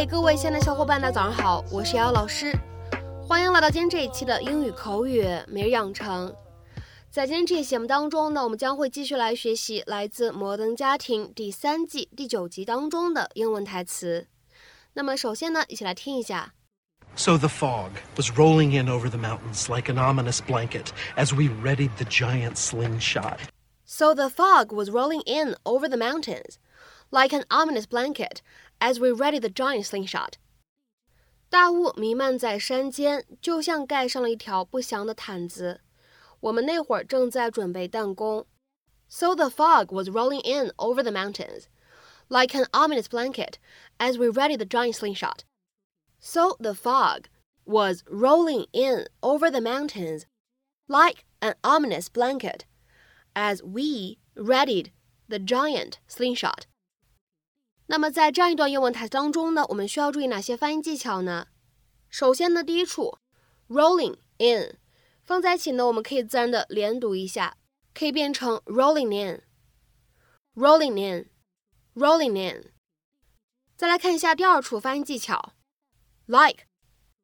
嗨，各位亲爱的小伙伴，大家早上好，我是瑶瑶老师，欢迎来到今天这一期的英语口语每日养成。在今天这期节目当中呢，我们将会继续来学习来自《摩登家庭》第三季第九集当中的英文台词。那么首先呢，一起来听一下。So the fog was rolling in over the mountains like an ominous blanket as we readied the giant slingshot. So the fog was rolling in over the mountains like an ominous blanket as we readied the giant slingshot. 大雾弥漫在山间，就像盖上了一条不祥的毯子。我们那会儿正在准备弹弓。So the fog was rolling in over the mountains like an ominous blanket as we readied the giant slingshot. So the fog was rolling in over the mountains like an ominous blanket as we readied the giant slingshot. 那么在这样一段英文台词当中呢，我们需要注意哪些发音技巧呢？首先呢，第一处 rolling in 放在一起呢，我们可以自然的连读一下，可以变成 rolling in，rolling in，rolling in。再来看一下第二处发音技巧。like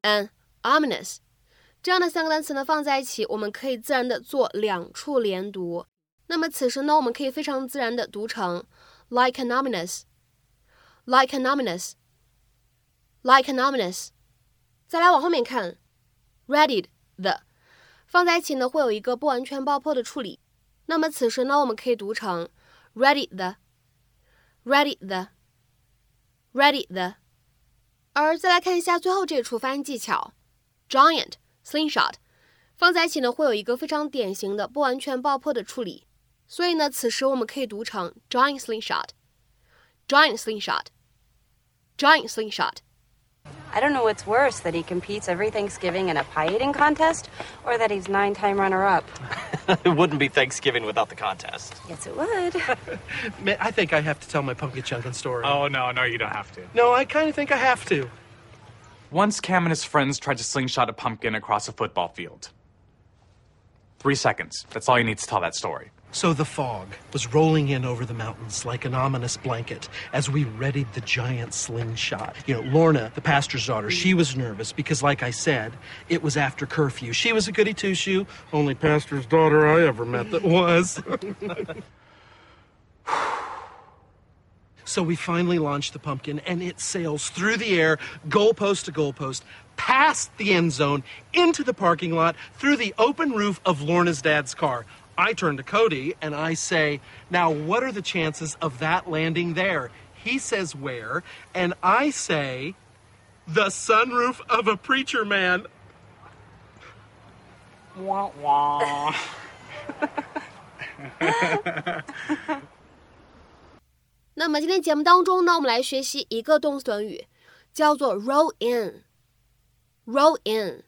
an ominous 这样的三个单词呢放在一起，我们可以自然的做两处连读。那么此时呢，我们可以非常自然的读成 like an ominous Like an ominous，like an ominous。再来往后面看，readied 的。放在一起呢，会有一个不完全爆破的处理。那么此时呢，我们可以读成 ready 的，ready 的，ready 的。而再来看一下最后这一处发音技巧，giant slingshot，放在一起呢会有一个非常典型的不完全爆破的处理，所以呢此时我们可以读成 giant slingshot，giant slingshot slingshot，giant I don't know what's worse that he competes every Thanksgiving in a pie eating contest or that he's nine time runner up. it wouldn't be Thanksgiving without the contest. Yes, it would. I think I have to tell my pumpkin chunkin story. Oh, no, no, you don't have to. No, I kind of think I have to. Once Cam and his friends tried to slingshot a pumpkin across a football field. Three seconds. That's all you need to tell that story. So the fog was rolling in over the mountains like an ominous blanket as we readied the giant slingshot. You know, Lorna, the pastor's daughter, she was nervous because, like I said, it was after curfew. She was a goody two shoe, only pastor's daughter I ever met that was. so we finally launched the pumpkin, and it sails through the air, goalpost to goalpost, past the end zone, into the parking lot, through the open roof of Lorna's dad's car. I turn to Cody and I say, Now, what are the chances of that landing there? He says, Where? And I say, The sunroof of a preacher man. Wah, wah. 那么今天节目当中呢，我们来学习一个动词短语，叫做 roll in。roll in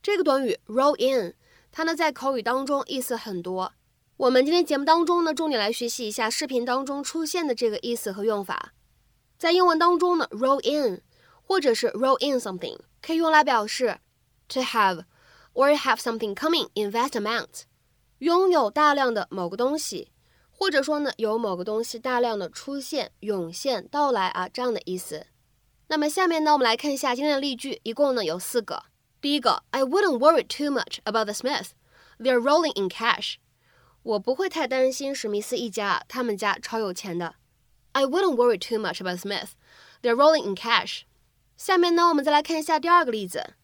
这个短语 roll in 它呢在口语当中意思很多。我们今天节目当中呢，重点来学习一下视频当中出现的这个意思和用法。在英文当中呢，roll in 或者是 roll in something 可以用来表示 to have or have something coming in vast amount，拥有大量的某个东西，或者说呢有某个东西大量的出现、涌现、到来啊这样的意思。那么下面呢，我们来看一下今天的例句，一共呢有四个。第一个，I wouldn't worry too much about the Smith. They're rolling in cash. 我不会太担心史密斯一家，他们家超有钱的。I wouldn't worry too much about Smith. They're rolling in cash. 下面呢，我们再来看一下第二个例子。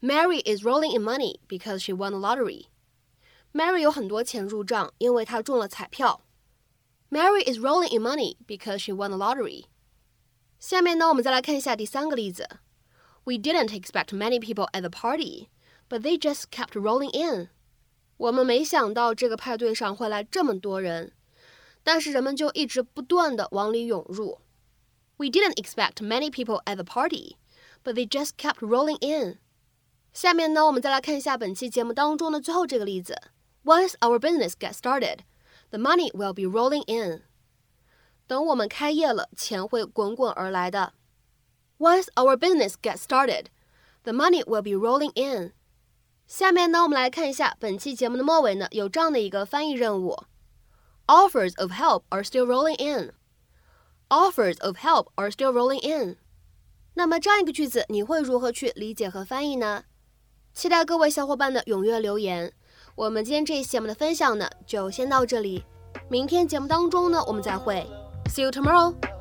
Mary is rolling in money because she won the lottery. Mary 有很多钱入账，因为她中了彩票。Mary is rolling in money because she won the lottery. 下面呢，我们再来看一下第三个例子。 we didn't expect many people at the party, but they just kept rolling in. 我们没想到这个派对上会来这么多人，但是人们就一直不断的往里涌入。We didn't expect many people at the party, but they just kept rolling in. 下面呢，我们再来看一下本期节目当中的最后这个例子。Once our business gets started, the money will be rolling in. 等我们开业了，钱会滚滚而来的。 Once our business gets started, the money will be rolling in. 下面呢，我们来看一下本期节目的末尾呢，有这样的一个翻译任务：Offers of help are still rolling in. Offers of help are still rolling in. 那么这样一个句子，你会如何去理解和翻译呢？期待各位小伙伴的踊跃留言。我们今天这一期节目的分享呢，就先到这里。明天节目当中呢，我们再会。See you tomorrow.